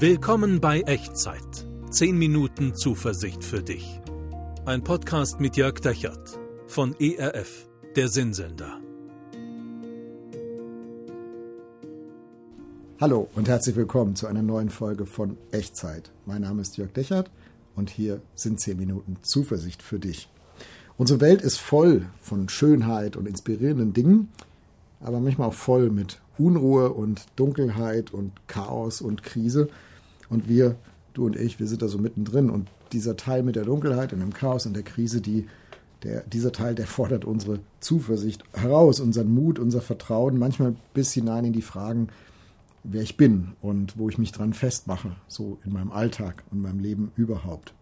Willkommen bei Echtzeit. 10 Minuten Zuversicht für dich. Ein Podcast mit Jörg Dechert von ERF, der Sinnsender. Hallo und herzlich willkommen zu einer neuen Folge von Echtzeit. Mein Name ist Jörg Dechert und hier sind 10 Minuten Zuversicht für dich. Unsere Welt ist voll von Schönheit und inspirierenden Dingen, aber manchmal auch voll mit Unruhe und Dunkelheit und Chaos und Krise. Und wir, du und ich, wir sind da so mittendrin. Und dieser Teil mit der Dunkelheit und dem Chaos und der Krise, die, der, dieser Teil, der fordert unsere Zuversicht heraus, unseren Mut, unser Vertrauen, manchmal bis hinein in die Fragen, wer ich bin und wo ich mich dran festmache, so in meinem Alltag und meinem Leben überhaupt.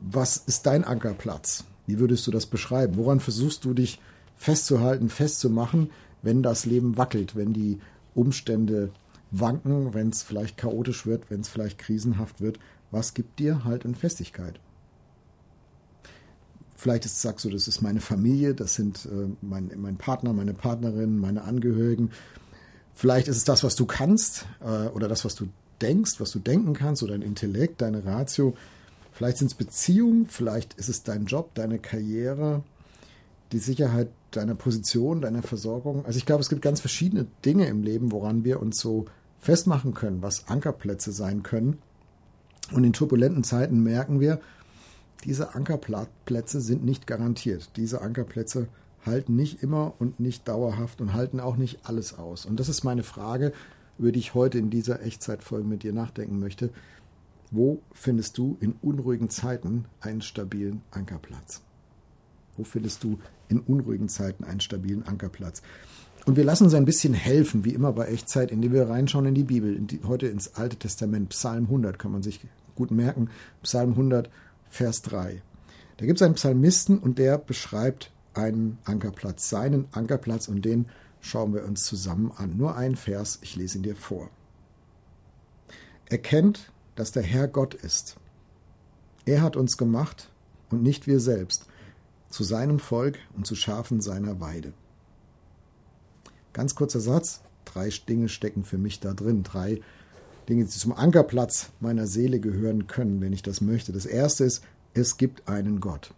Was ist dein Ankerplatz? Wie würdest du das beschreiben? Woran versuchst du dich festzuhalten, festzumachen, wenn das Leben wackelt, wenn die Umstände wanken, wenn es vielleicht chaotisch wird, wenn es vielleicht krisenhaft wird. Was gibt dir Halt und Festigkeit? Vielleicht ist, sagst du, das ist meine Familie, das sind äh, mein, mein Partner, meine Partnerin, meine Angehörigen. Vielleicht ist es das, was du kannst äh, oder das, was du denkst, was du denken kannst oder dein Intellekt, deine Ratio. Vielleicht sind es Beziehungen, vielleicht ist es dein Job, deine Karriere, die Sicherheit deiner Position, deiner Versorgung. Also ich glaube, es gibt ganz verschiedene Dinge im Leben, woran wir uns so festmachen können, was Ankerplätze sein können. Und in turbulenten Zeiten merken wir, diese Ankerplätze sind nicht garantiert. Diese Ankerplätze halten nicht immer und nicht dauerhaft und halten auch nicht alles aus. Und das ist meine Frage, über die ich heute in dieser Echtzeitfolge mit dir nachdenken möchte. Wo findest du in unruhigen Zeiten einen stabilen Ankerplatz? Wo findest du in unruhigen Zeiten einen stabilen Ankerplatz? Und wir lassen uns ein bisschen helfen, wie immer bei Echtzeit, indem wir reinschauen in die Bibel, in die, heute ins Alte Testament, Psalm 100, kann man sich gut merken, Psalm 100, Vers 3. Da gibt es einen Psalmisten und der beschreibt einen Ankerplatz, seinen Ankerplatz und den schauen wir uns zusammen an. Nur ein Vers, ich lese ihn dir vor. Erkennt, dass der Herr Gott ist. Er hat uns gemacht und nicht wir selbst, zu seinem Volk und zu Schafen seiner Weide. Ganz kurzer Satz. Drei Dinge stecken für mich da drin. Drei Dinge, die zum Ankerplatz meiner Seele gehören können, wenn ich das möchte. Das erste ist, es gibt einen Gott.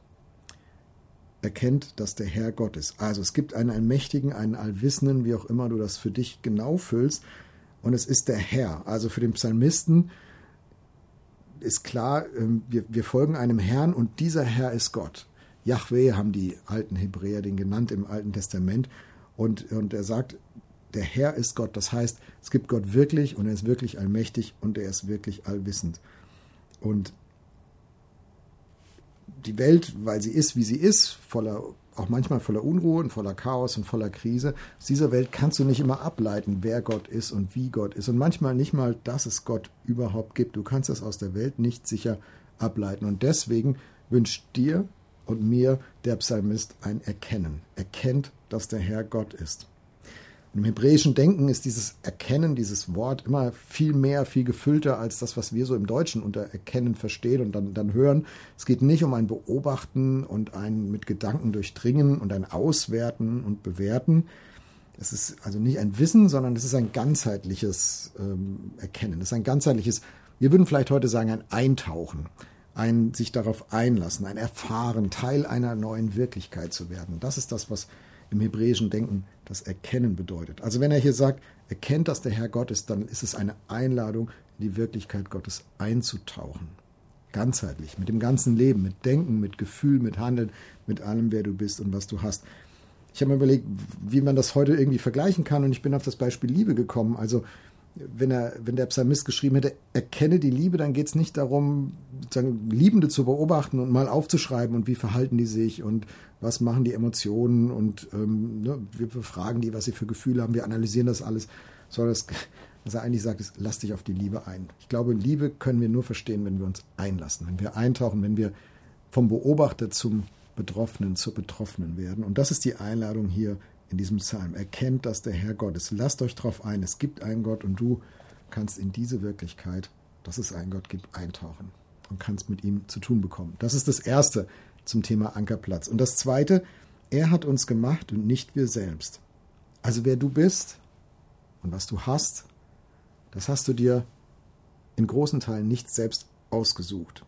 Erkennt, dass der Herr Gott ist. Also es gibt einen Allmächtigen, einen Allwissenden, wie auch immer du das für dich genau füllst. Und es ist der Herr. Also für den Psalmisten ist klar, ähm, wir, wir folgen einem Herrn und dieser Herr ist Gott. Yahweh haben die alten Hebräer den genannt im Alten Testament. Und, und er sagt, der Herr ist Gott. Das heißt, es gibt Gott wirklich und er ist wirklich allmächtig und er ist wirklich allwissend. Und die Welt, weil sie ist, wie sie ist, voller, auch manchmal voller Unruhe und voller Chaos und voller Krise, aus dieser Welt kannst du nicht immer ableiten, wer Gott ist und wie Gott ist. Und manchmal nicht mal, dass es Gott überhaupt gibt. Du kannst das aus der Welt nicht sicher ableiten. Und deswegen wünscht dir und mir der Psalmist ein Erkennen. Erkennt, dass der Herr Gott ist. Im hebräischen Denken ist dieses Erkennen, dieses Wort immer viel mehr, viel gefüllter als das, was wir so im Deutschen unter Erkennen verstehen und dann, dann hören. Es geht nicht um ein Beobachten und ein mit Gedanken durchdringen und ein Auswerten und Bewerten. Es ist also nicht ein Wissen, sondern es ist ein ganzheitliches ähm, Erkennen. Es ist ein ganzheitliches, wir würden vielleicht heute sagen, ein Eintauchen ein sich darauf einlassen, ein Erfahren, Teil einer neuen Wirklichkeit zu werden. Das ist das, was im hebräischen Denken das Erkennen bedeutet. Also wenn er hier sagt, erkennt, dass der Herr Gott ist, dann ist es eine Einladung, in die Wirklichkeit Gottes einzutauchen. Ganzheitlich, mit dem ganzen Leben, mit Denken, mit Gefühl, mit Handeln, mit allem, wer du bist und was du hast. Ich habe mir überlegt, wie man das heute irgendwie vergleichen kann und ich bin auf das Beispiel Liebe gekommen. Also wenn, er, wenn der Psalmist geschrieben hätte, erkenne die Liebe, dann geht es nicht darum, sozusagen Liebende zu beobachten und mal aufzuschreiben und wie verhalten die sich und was machen die Emotionen und ähm, ne, wir befragen die, was sie für Gefühle haben, wir analysieren das alles. Sondern das, was er eigentlich sagt, ist, lass dich auf die Liebe ein. Ich glaube, Liebe können wir nur verstehen, wenn wir uns einlassen, wenn wir eintauchen, wenn wir vom Beobachter zum Betroffenen zur Betroffenen werden. Und das ist die Einladung hier in diesem Psalm. Erkennt, dass der Herr Gott ist. Lasst euch darauf ein, es gibt einen Gott und du kannst in diese Wirklichkeit, dass es einen Gott gibt, eintauchen und kannst mit ihm zu tun bekommen. Das ist das Erste zum Thema Ankerplatz. Und das Zweite, er hat uns gemacht und nicht wir selbst. Also wer du bist und was du hast, das hast du dir in großen Teilen nicht selbst ausgesucht.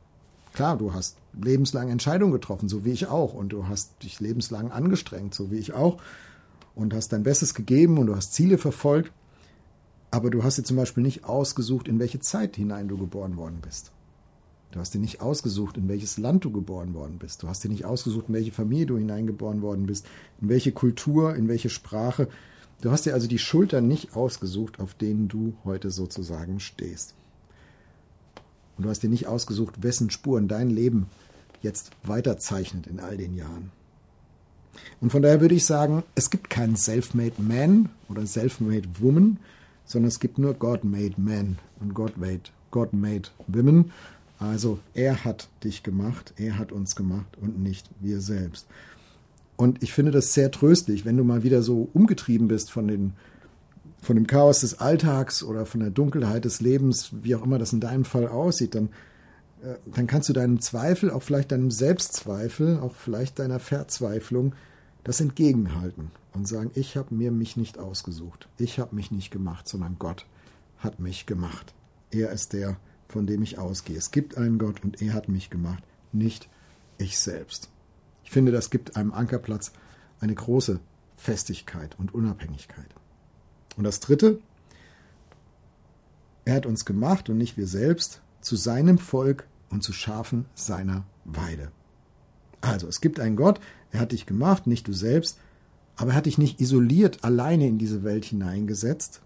Klar, du hast lebenslang Entscheidungen getroffen, so wie ich auch, und du hast dich lebenslang angestrengt, so wie ich auch, und hast dein Bestes gegeben und du hast Ziele verfolgt, aber du hast dir zum Beispiel nicht ausgesucht, in welche Zeit hinein du geboren worden bist. Du hast dir nicht ausgesucht, in welches Land du geboren worden bist. Du hast dir nicht ausgesucht, in welche Familie du hineingeboren worden bist, in welche Kultur, in welche Sprache. Du hast dir also die Schultern nicht ausgesucht, auf denen du heute sozusagen stehst. Und du hast dir nicht ausgesucht, wessen Spuren dein Leben jetzt weiterzeichnet in all den Jahren. Und von daher würde ich sagen, es gibt keinen Self-Made Man oder Self-Made Woman, sondern es gibt nur God-Made Man und God-Made God -made Women. Also er hat dich gemacht, er hat uns gemacht und nicht wir selbst. Und ich finde das sehr tröstlich, wenn du mal wieder so umgetrieben bist von den von dem Chaos des Alltags oder von der Dunkelheit des Lebens, wie auch immer das in deinem Fall aussieht, dann, äh, dann kannst du deinem Zweifel, auch vielleicht deinem Selbstzweifel, auch vielleicht deiner Verzweiflung, das entgegenhalten und sagen, ich habe mir mich nicht ausgesucht, ich habe mich nicht gemacht, sondern Gott hat mich gemacht. Er ist der, von dem ich ausgehe. Es gibt einen Gott und er hat mich gemacht, nicht ich selbst. Ich finde, das gibt einem Ankerplatz eine große Festigkeit und Unabhängigkeit. Und das Dritte, er hat uns gemacht und nicht wir selbst zu seinem Volk und zu Schafen seiner Weide. Also, es gibt einen Gott, er hat dich gemacht, nicht du selbst, aber er hat dich nicht isoliert alleine in diese Welt hineingesetzt,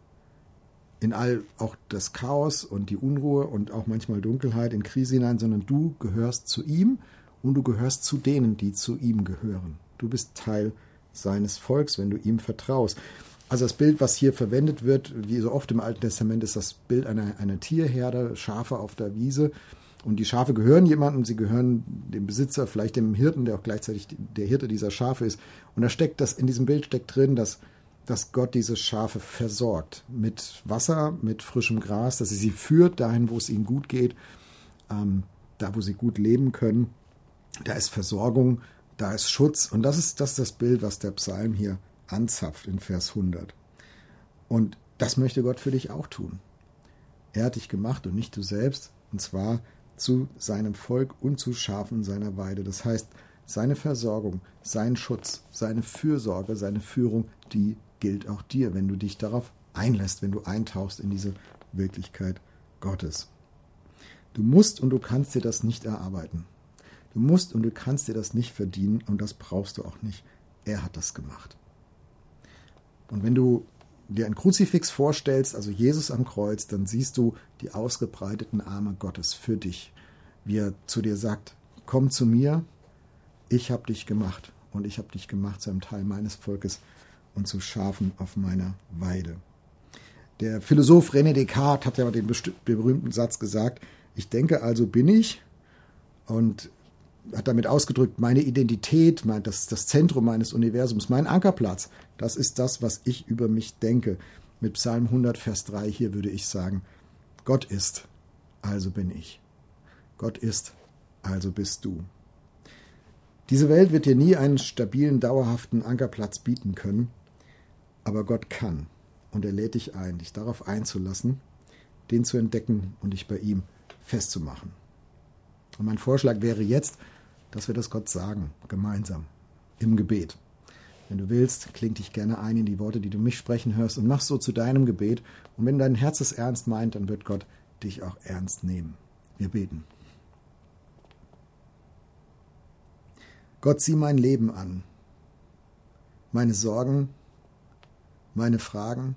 in all auch das Chaos und die Unruhe und auch manchmal Dunkelheit in Krise hinein, sondern du gehörst zu ihm und du gehörst zu denen, die zu ihm gehören. Du bist Teil seines Volks, wenn du ihm vertraust. Also das Bild, was hier verwendet wird, wie so oft im Alten Testament, ist das Bild einer, einer Tierherde, Schafe auf der Wiese. Und die Schafe gehören jemandem, sie gehören dem Besitzer, vielleicht dem Hirten, der auch gleichzeitig der Hirte dieser Schafe ist. Und da steckt das, in diesem Bild steckt drin, dass, dass Gott diese Schafe versorgt. Mit Wasser, mit frischem Gras, dass sie sie führt dahin, wo es ihnen gut geht, ähm, da, wo sie gut leben können. Da ist Versorgung, da ist Schutz. Und das ist das, ist das Bild, was der Psalm hier anzapft in Vers 100. Und das möchte Gott für dich auch tun. Er hat dich gemacht und nicht du selbst, und zwar zu seinem Volk und zu Schafen seiner Weide. Das heißt, seine Versorgung, sein Schutz, seine Fürsorge, seine Führung, die gilt auch dir, wenn du dich darauf einlässt, wenn du eintauchst in diese Wirklichkeit Gottes. Du musst und du kannst dir das nicht erarbeiten. Du musst und du kannst dir das nicht verdienen und das brauchst du auch nicht. Er hat das gemacht. Und wenn du dir ein Kruzifix vorstellst, also Jesus am Kreuz, dann siehst du die ausgebreiteten Arme Gottes für dich, wie er zu dir sagt, komm zu mir, ich habe dich gemacht und ich habe dich gemacht zu einem Teil meines Volkes und zu Schafen auf meiner Weide. Der Philosoph René Descartes hat ja den berühmten Satz gesagt, ich denke also bin ich und hat damit ausgedrückt, meine Identität, mein, das, das Zentrum meines Universums, mein Ankerplatz, das ist das, was ich über mich denke. Mit Psalm 100, Vers 3 hier würde ich sagen, Gott ist, also bin ich. Gott ist, also bist du. Diese Welt wird dir nie einen stabilen, dauerhaften Ankerplatz bieten können, aber Gott kann. Und er lädt dich ein, dich darauf einzulassen, den zu entdecken und dich bei ihm festzumachen. Und mein Vorschlag wäre jetzt, dass wir das Gott sagen, gemeinsam, im Gebet. Wenn du willst, kling dich gerne ein in die Worte, die du mich sprechen hörst und mach so zu deinem Gebet. Und wenn dein Herz es ernst meint, dann wird Gott dich auch ernst nehmen. Wir beten. Gott, sieh mein Leben an, meine Sorgen, meine Fragen,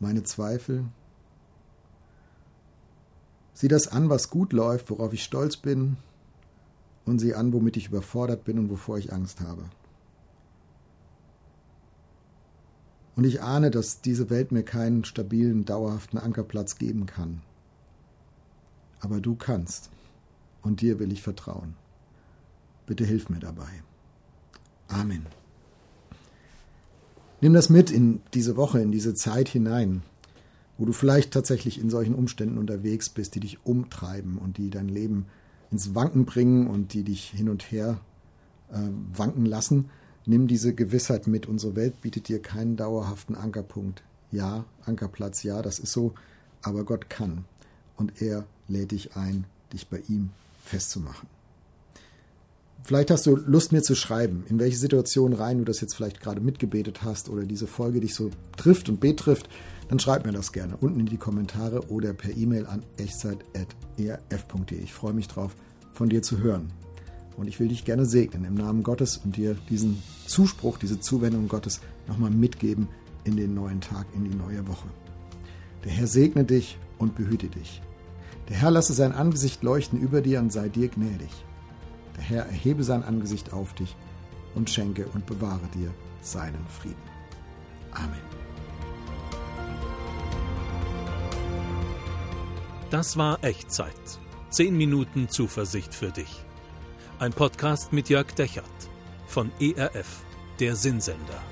meine Zweifel. Sieh das an, was gut läuft, worauf ich stolz bin, und sieh an, womit ich überfordert bin und wovor ich Angst habe. Und ich ahne, dass diese Welt mir keinen stabilen, dauerhaften Ankerplatz geben kann. Aber du kannst. Und dir will ich vertrauen. Bitte hilf mir dabei. Amen. Nimm das mit in diese Woche, in diese Zeit hinein, wo du vielleicht tatsächlich in solchen Umständen unterwegs bist, die dich umtreiben und die dein Leben ins Wanken bringen und die dich hin und her äh, wanken lassen. Nimm diese Gewissheit mit. Unsere Welt bietet dir keinen dauerhaften Ankerpunkt. Ja, Ankerplatz, ja, das ist so, aber Gott kann. und er lädt dich ein, dich bei ihm festzumachen. Vielleicht hast du Lust, mir zu schreiben, in welche Situation rein du das jetzt vielleicht gerade mitgebetet hast oder diese Folge dich so trifft und betrifft, dann schreib mir das gerne unten in die Kommentare oder per E-Mail an echtzeit.erf.de. Ich freue mich drauf, von dir zu hören. Und ich will dich gerne segnen im Namen Gottes und dir diesen Zuspruch, diese Zuwendung Gottes nochmal mitgeben in den neuen Tag, in die neue Woche. Der Herr segne dich und behüte dich. Der Herr lasse sein Angesicht leuchten über dir und sei dir gnädig. Der Herr erhebe sein Angesicht auf dich und schenke und bewahre dir seinen Frieden. Amen. Das war Echtzeit. Zehn Minuten Zuversicht für dich. Ein Podcast mit Jörg Dechert von ERF, der Sinnsender.